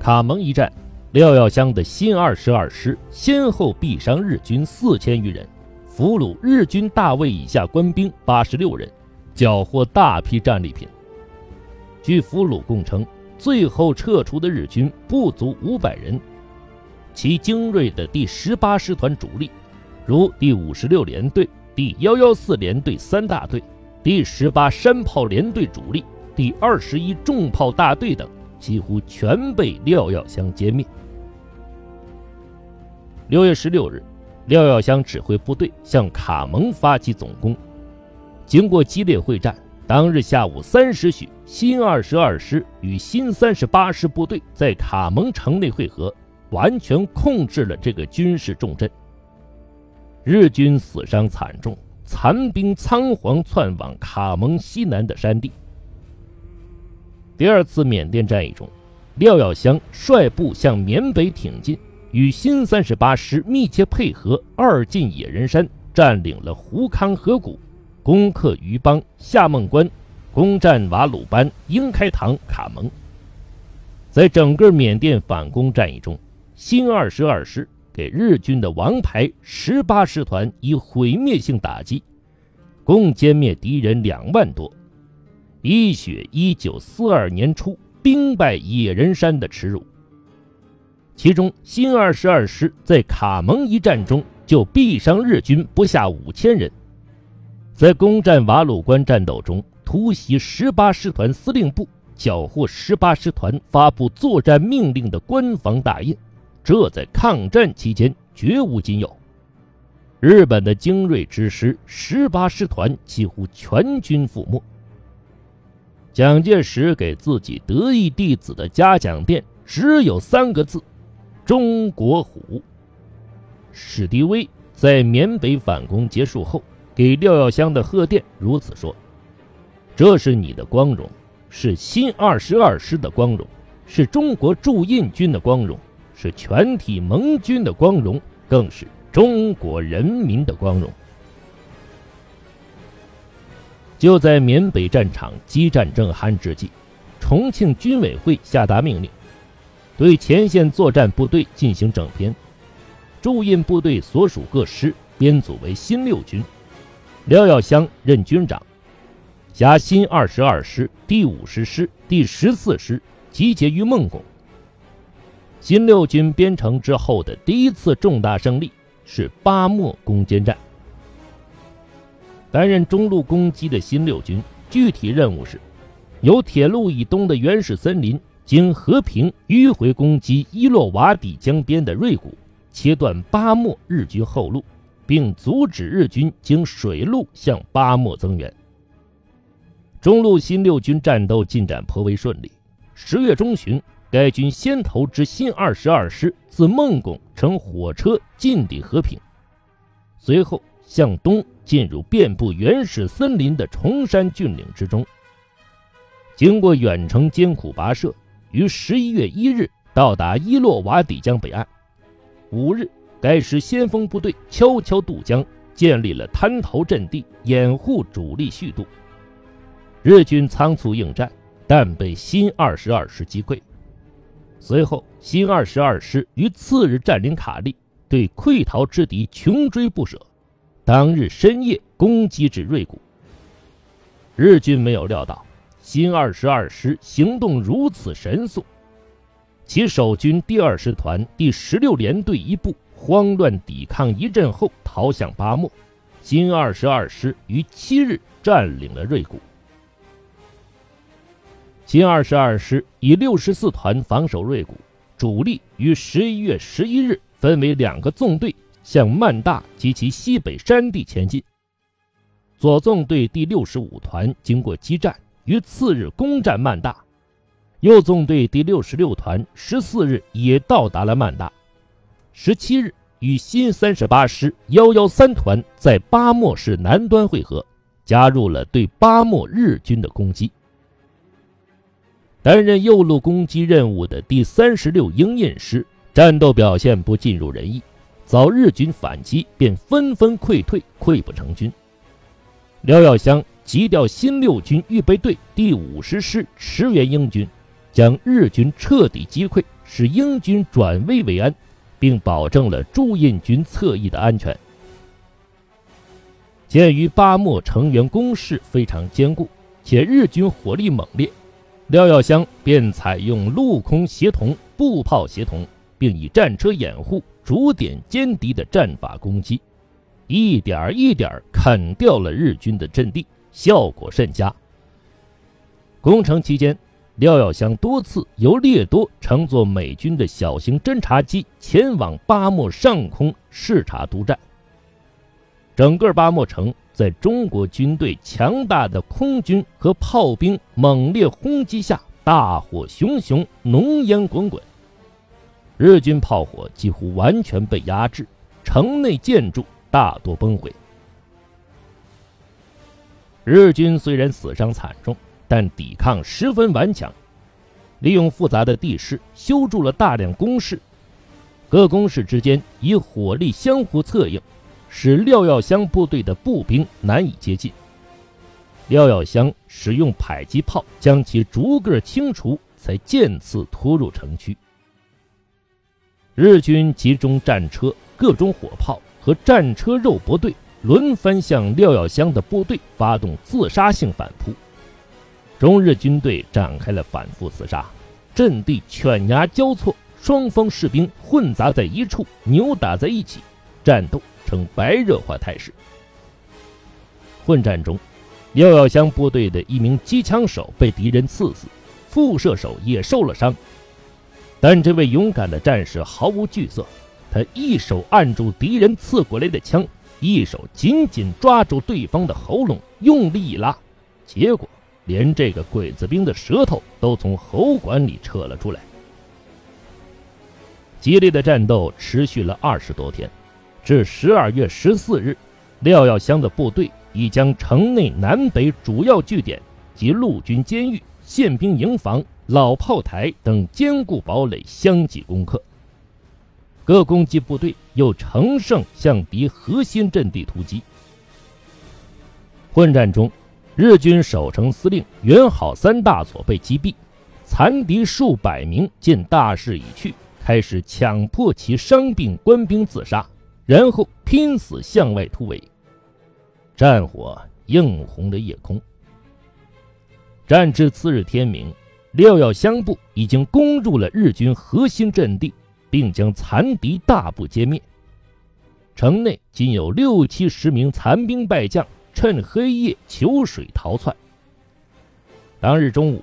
卡蒙一战，廖耀湘的新二十二师先后毙伤日军四千余人，俘虏日军大尉以下官兵八十六人，缴获大批战利品。据俘虏供称，最后撤出的日军不足五百人，其精锐的第十八师团主力，如第五十六联队、第幺幺四联队三大队、第十八山炮联队主力、第二十一重炮大队等，几乎全被廖耀湘歼灭。六月十六日，廖耀湘指挥部队向卡蒙发起总攻，经过激烈会战。当日下午三时许，新二十二师与新三十八师部队在卡蒙城内会合，完全控制了这个军事重镇。日军死伤惨重，残兵仓皇窜往卡蒙西南的山地。第二次缅甸战役中，廖耀湘率部向缅北挺进，与新三十八师密切配合，二进野人山，占领了胡康河谷。攻克余邦、夏孟关，攻占瓦鲁班、英开堂、卡蒙。在整个缅甸反攻战役中，新二十二师给日军的王牌十八师团以毁灭性打击，共歼灭敌人两万多，一雪一九四二年初兵败野人山的耻辱。其中，新二十二师在卡蒙一战中就毙伤日军不下五千人。在攻占瓦鲁关战斗中，突袭十八师团司令部，缴获十八师团发布作战命令的官方大印，这在抗战期间绝无仅有。日本的精锐之师十八师团几乎全军覆没。蒋介石给自己得意弟子的嘉奖电只有三个字：“中国虎。”史迪威在缅北反攻结束后。给廖耀湘的贺电如此说：“这是你的光荣，是新二十二师的光荣，是中国驻印军的光荣，是全体盟军的光荣，更是中国人民的光荣。”就在缅北战场激战正酣之际，重庆军委会下达命令，对前线作战部队进行整编，驻印部队所属各师编组为新六军。廖耀湘任军长，辖新二十二师、第五十师、第十四师集结于孟拱。新六军编成之后的第一次重大胜利是巴莫攻坚战。担任中路攻击的新六军具体任务是：由铁路以东的原始森林经和平迂回攻击伊洛瓦底江边的锐谷，切断巴莫日军后路。并阻止日军经水路向巴莫增援。中路新六军战斗进展颇为顺利。十月中旬，该军先头之新二十二师自孟拱乘火车进抵和平，随后向东进入遍布原始森林的崇山峻岭之中。经过远程艰苦跋涉，于十一月一日到达伊洛瓦底江北岸。五日。该师先锋部队悄悄渡江，建立了滩头阵地，掩护主力续渡。日军仓促应战，但被新二十二师击溃。随后，新二十二师于次日占领卡利，对溃逃之敌穷追不舍。当日深夜攻击至瑞谷。日军没有料到新二十二师行动如此神速，其守军第二师团第十六联队一部。慌乱抵抗一阵后，逃向巴莫。新二十二师于七日占领了瑞谷。新二十二师以六十四团防守瑞谷，主力于十一月十一日分为两个纵队，向曼大及其西北山地前进。左纵队第六十五团经过激战，于次日攻占曼大；右纵队第六十六团十四日也到达了曼大。十七日，与新三十八师幺幺三团在巴莫市南端会合，加入了对巴莫日军的攻击。担任右路攻击任务的第三十六鹰印师战斗表现不尽如人意，遭日军反击，便纷纷溃退，溃不成军。廖耀湘急调新六军预备队第五十师驰援英军，将日军彻底击溃。使英军转危为安，并保证了驻印军侧翼的安全。鉴于巴莫成员工事非常坚固，且日军火力猛烈，廖耀湘便采用陆空协同、步炮协同，并以战车掩护，逐点歼敌的战法攻击，一点一点砍掉了日军的阵地，效果甚佳。攻城期间，廖耀湘多次由列多乘坐美军的小型侦察机前往巴莫上空视察督战。整个巴莫城在中国军队强大的空军和炮兵猛烈轰击下，大火熊熊，浓烟滚滚。日军炮火几乎完全被压制，城内建筑大多崩毁。日军虽然死伤惨重，但抵抗十分顽强，利用复杂的地势修筑了大量工事，各工事之间以火力相互策应。使廖耀湘部队的步兵难以接近。廖耀湘使用迫击炮将其逐个清除，才渐次突入城区。日军集中战车、各种火炮和战车肉搏队，轮番向廖耀湘的部队发动自杀性反扑。中日军队展开了反复厮杀，阵地犬牙交错，双方士兵混杂在一处，扭打在一起，战斗。呈白热化态势。混战中，廖耀湘部队的一名机枪手被敌人刺死，副射手也受了伤。但这位勇敢的战士毫无惧色，他一手按住敌人刺过来的枪，一手紧紧抓住对方的喉咙，用力一拉，结果连这个鬼子兵的舌头都从喉管里扯了出来。激烈的战斗持续了二十多天。至十二月十四日，廖耀湘的部队已将城内南北主要据点及陆军监狱、宪兵营房、老炮台等坚固堡垒相继攻克。各攻击部队又乘胜向敌核心阵地突击。混战中，日军守城司令元好三大佐被击毙，残敌数百名见大势已去，开始强迫其伤病官兵自杀。然后拼死向外突围，战火映红了夜空。战至次日天明，廖耀湘部已经攻入了日军核心阵地，并将残敌大部歼灭。城内仅有六七十名残兵败将趁黑夜求水逃窜。当日中午，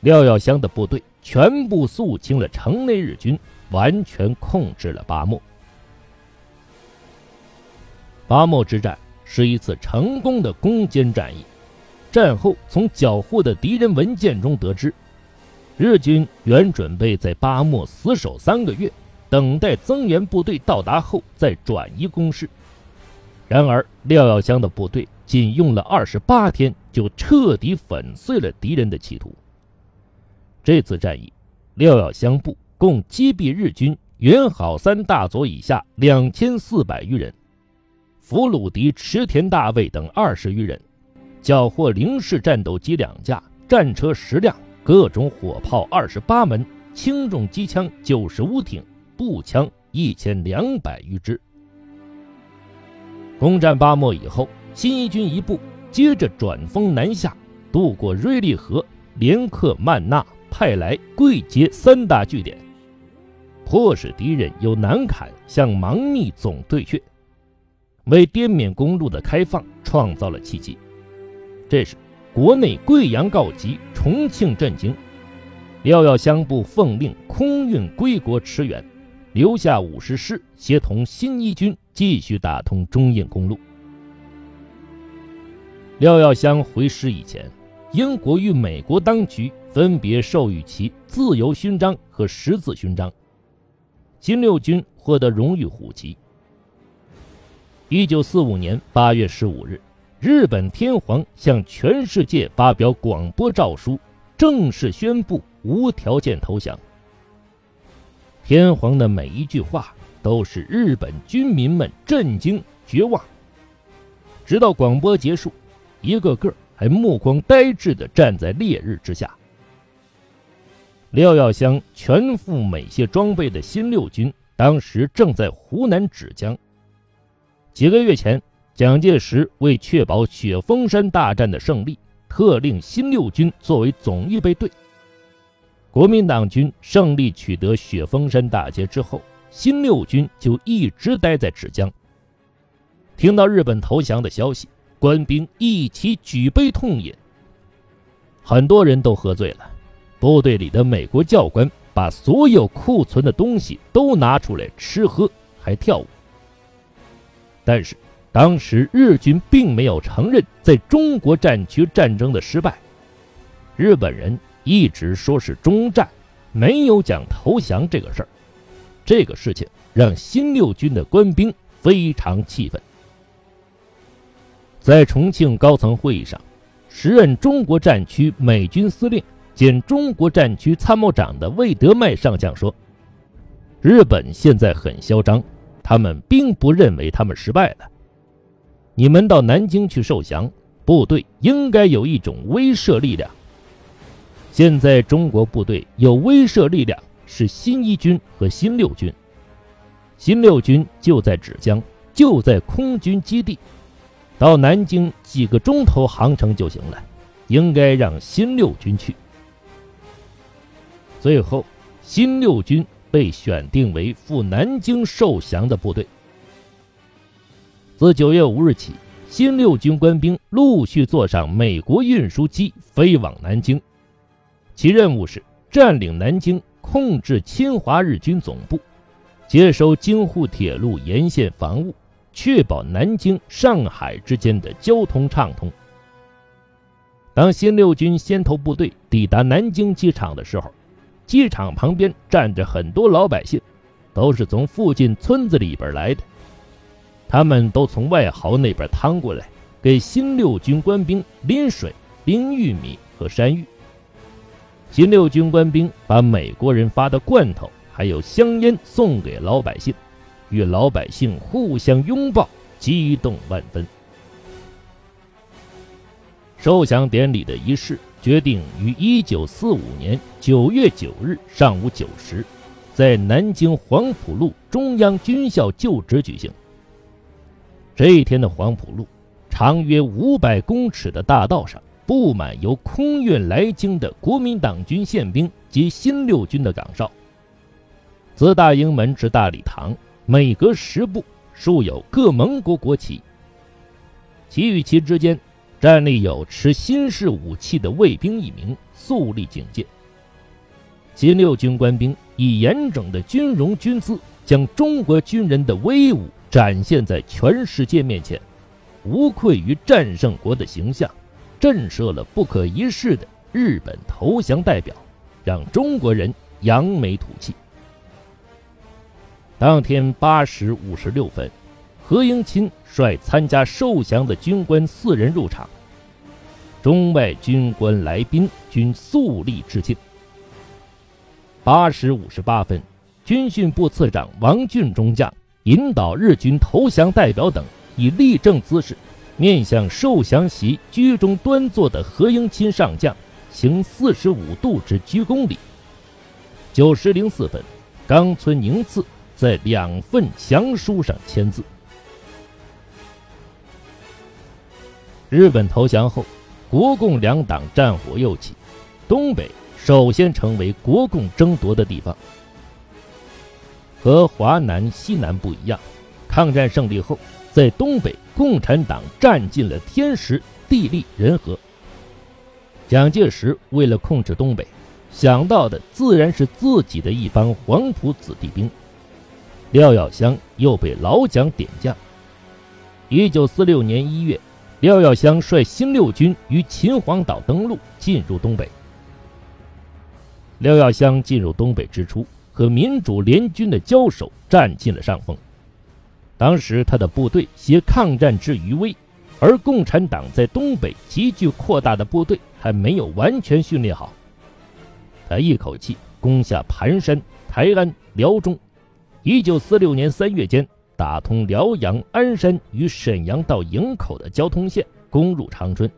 廖耀湘的部队全部肃清了城内日军，完全控制了巴莫。巴莫之战是一次成功的攻坚战役。战后从缴获的敌人文件中得知，日军原准备在巴莫死守三个月，等待增援部队到达后再转移攻势。然而，廖耀湘的部队仅用了二十八天，就彻底粉碎了敌人的企图。这次战役，廖耀湘部共击毙日军原好三大佐以下两千四百余人。俘虏敌池田大尉等二十余人，缴获零式战斗机两架、战车十辆、各种火炮二十八门、轻重机枪九十五挺、步枪一千两百余支。攻占巴莫以后，新一军一部接着转锋南下，渡过瑞利河，连克曼纳、派来、贵捷三大据点，迫使敌人由南坎向芒密总退却。为滇缅公路的开放创造了契机。这时，国内贵阳告急，重庆震惊，廖耀湘部奉令空运归国驰援，留下五十师协同新一军继续打通中印公路。廖耀湘回师以前，英国与美国当局分别授予其自由勋章和十字勋章，新六军获得荣誉虎旗。一九四五年八月十五日，日本天皇向全世界发表广播诏书，正式宣布无条件投降。天皇的每一句话都使日本军民们震惊绝望，直到广播结束，一个个还目光呆滞地站在烈日之下。廖耀湘全副美械装备的新六军当时正在湖南芷江。几个月前，蒋介石为确保雪峰山大战的胜利，特令新六军作为总预备队。国民党军胜利取得雪峰山大捷之后，新六军就一直待在芷江。听到日本投降的消息，官兵一起举杯痛饮，很多人都喝醉了。部队里的美国教官把所有库存的东西都拿出来吃喝，还跳舞。但是当时日军并没有承认在中国战区战争的失败，日本人一直说是中战，没有讲投降这个事儿。这个事情让新六军的官兵非常气愤。在重庆高层会议上，时任中国战区美军司令。兼中国战区参谋长的魏德迈上将说：“日本现在很嚣张，他们并不认为他们失败了。你们到南京去受降，部队应该有一种威慑力量。现在中国部队有威慑力量是新一军和新六军，新六军就在芷江，就在空军基地，到南京几个钟头航程就行了，应该让新六军去。”最后，新六军被选定为赴南京受降的部队。自九月五日起，新六军官兵陆续坐上美国运输机飞往南京，其任务是占领南京，控制侵华日军总部，接收京沪铁路沿线防务，确保南京、上海之间的交通畅通。当新六军先头部队抵达南京机场的时候，机场旁边站着很多老百姓，都是从附近村子里边来的。他们都从外壕那边趟过来，给新六军官兵拎水、拎玉米和山芋。新六军官兵把美国人发的罐头还有香烟送给老百姓，与老百姓互相拥抱，激动万分。受降典礼的仪式。决定于一九四五年九月九日上午九时，在南京黄埔路中央军校旧址举行。这一天的黄埔路，长约五百公尺的大道上，布满由空运来京的国民党军宪兵及新六军的岗哨。自大营门至大礼堂，每隔十步竖有各盟国国旗，其与其之间。站立有持新式武器的卫兵一名，肃立警戒。新六军官兵以严整的军容军姿，将中国军人的威武展现在全世界面前，无愧于战胜国的形象，震慑了不可一世的日本投降代表，让中国人扬眉吐气。当天八时五十六分。何应钦率参加受降的军官四人入场，中外军官来宾均肃立致敬。八时五十八分，军训部次长王俊中将引导日军投降代表等以立正姿势，面向受降席居中端坐的何应钦上将，行四十五度之鞠躬礼。九时零四分，冈村宁次在两份降书上签字。日本投降后，国共两党战火又起，东北首先成为国共争夺的地方。和华南、西南不一样，抗战胜利后，在东北，共产党占尽了天时、地利、人和。蒋介石为了控制东北，想到的自然是自己的一帮黄埔子弟兵。廖耀湘又被老蒋点将。一九四六年一月。廖耀湘率新六军于秦皇岛登陆，进入东北。廖耀湘进入东北之初，和民主联军的交手占尽了上风。当时他的部队携抗战之余威，而共产党在东北急剧扩大的部队还没有完全训练好。他一口气攻下盘山、台安、辽中。一九四六年三月间。打通辽阳、鞍山与沈阳到营口的交通线，攻入长春。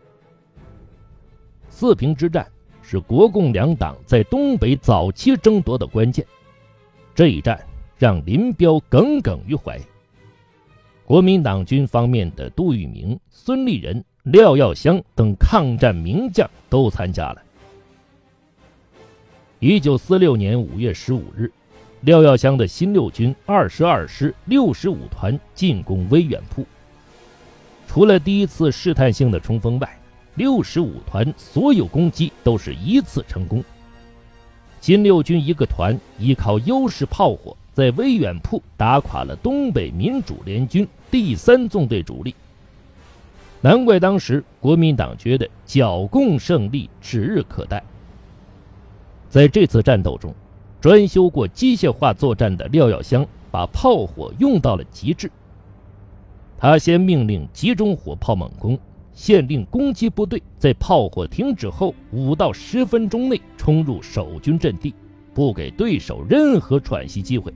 四平之战，是国共两党在东北早期争夺的关键。这一战让林彪耿耿于怀。国民党军方面的杜聿明、孙立人、廖耀湘等抗战名将都参加了。一九四六年五月十五日，廖耀湘的新六军二十二师六十五团进攻威远铺。除了第一次试探性的冲锋外，六十五团所有攻击都是一次成功。新六军一个团依靠优势炮火，在威远铺打垮了东北民主联军第三纵队主力。难怪当时国民党觉得剿共胜利指日可待。在这次战斗中，专修过机械化作战的廖耀湘把炮火用到了极致。他先命令集中火炮猛攻，限令攻击部队在炮火停止后五到十分钟内冲入守军阵地，不给对手任何喘息机会。